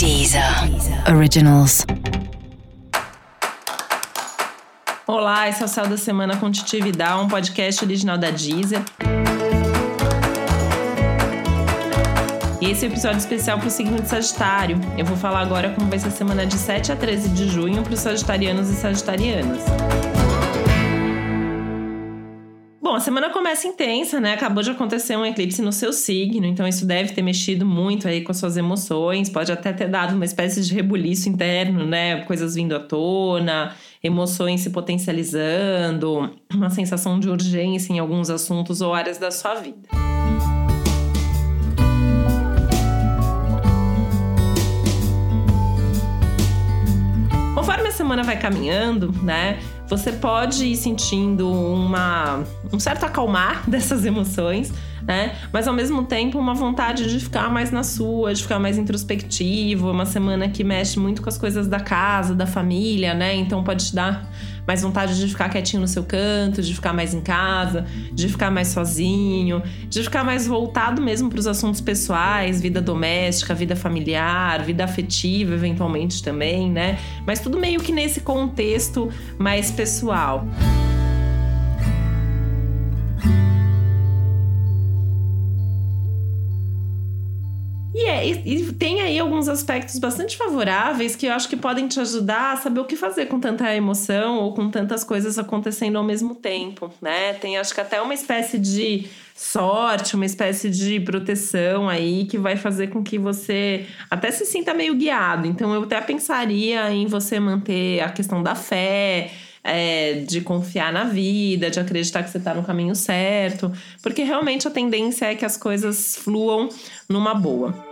Deezer Originals. Olá, esse é o Céu da Semana com Titi um podcast original da Deezer. E esse é episódio especial para o signo de Sagitário. Eu vou falar agora como vai ser a semana de 7 a 13 de junho para os sagitarianos e sagitarianas. A semana começa intensa, né? Acabou de acontecer um eclipse no seu signo, então isso deve ter mexido muito aí com as suas emoções, pode até ter dado uma espécie de rebuliço interno, né? Coisas vindo à tona, emoções se potencializando, uma sensação de urgência em alguns assuntos ou áreas da sua vida. Conforme a semana vai caminhando, né? Você pode ir sentindo uma, um certo acalmar dessas emoções, né? Mas ao mesmo tempo uma vontade de ficar mais na sua, de ficar mais introspectivo, uma semana que mexe muito com as coisas da casa, da família, né? Então pode te dar mais vontade de ficar quietinho no seu canto, de ficar mais em casa, de ficar mais sozinho, de ficar mais voltado mesmo para os assuntos pessoais, vida doméstica, vida familiar, vida afetiva, eventualmente também, né? Mas tudo meio que nesse contexto mais pessoal. É, e, tem aí alguns aspectos bastante favoráveis que eu acho que podem te ajudar a saber o que fazer com tanta emoção ou com tantas coisas acontecendo ao mesmo tempo, né? Tem acho que até uma espécie de sorte, uma espécie de proteção aí que vai fazer com que você até se sinta meio guiado. Então eu até pensaria em você manter a questão da fé, é, de confiar na vida, de acreditar que você está no caminho certo, porque realmente a tendência é que as coisas fluam numa boa.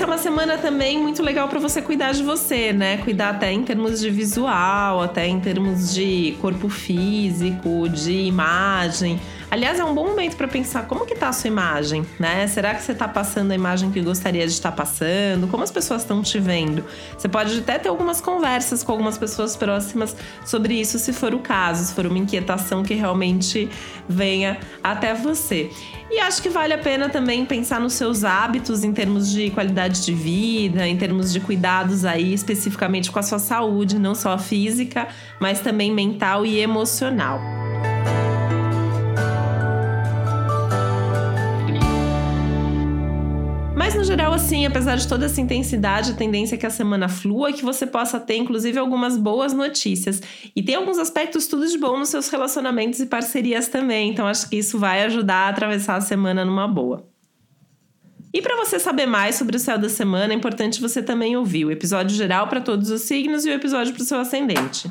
Essa é uma semana também muito legal para você cuidar de você, né? Cuidar até em termos de visual, até em termos de corpo físico, de imagem. Aliás, é um bom momento para pensar como que tá a sua imagem, né? Será que você está passando a imagem que gostaria de estar passando? Como as pessoas estão te vendo? Você pode até ter algumas conversas com algumas pessoas próximas sobre isso, se for o caso, se for uma inquietação que realmente venha até você. E acho que vale a pena também pensar nos seus hábitos em termos de qualidade de vida, em termos de cuidados aí especificamente com a sua saúde, não só física, mas também mental e emocional. No geral, assim, apesar de toda essa intensidade, a tendência é que a semana flua que você possa ter, inclusive, algumas boas notícias. E tem alguns aspectos tudo de bom nos seus relacionamentos e parcerias também. Então, acho que isso vai ajudar a atravessar a semana numa boa. E para você saber mais sobre o céu da semana, é importante você também ouvir o episódio geral para todos os signos e o episódio para o seu ascendente.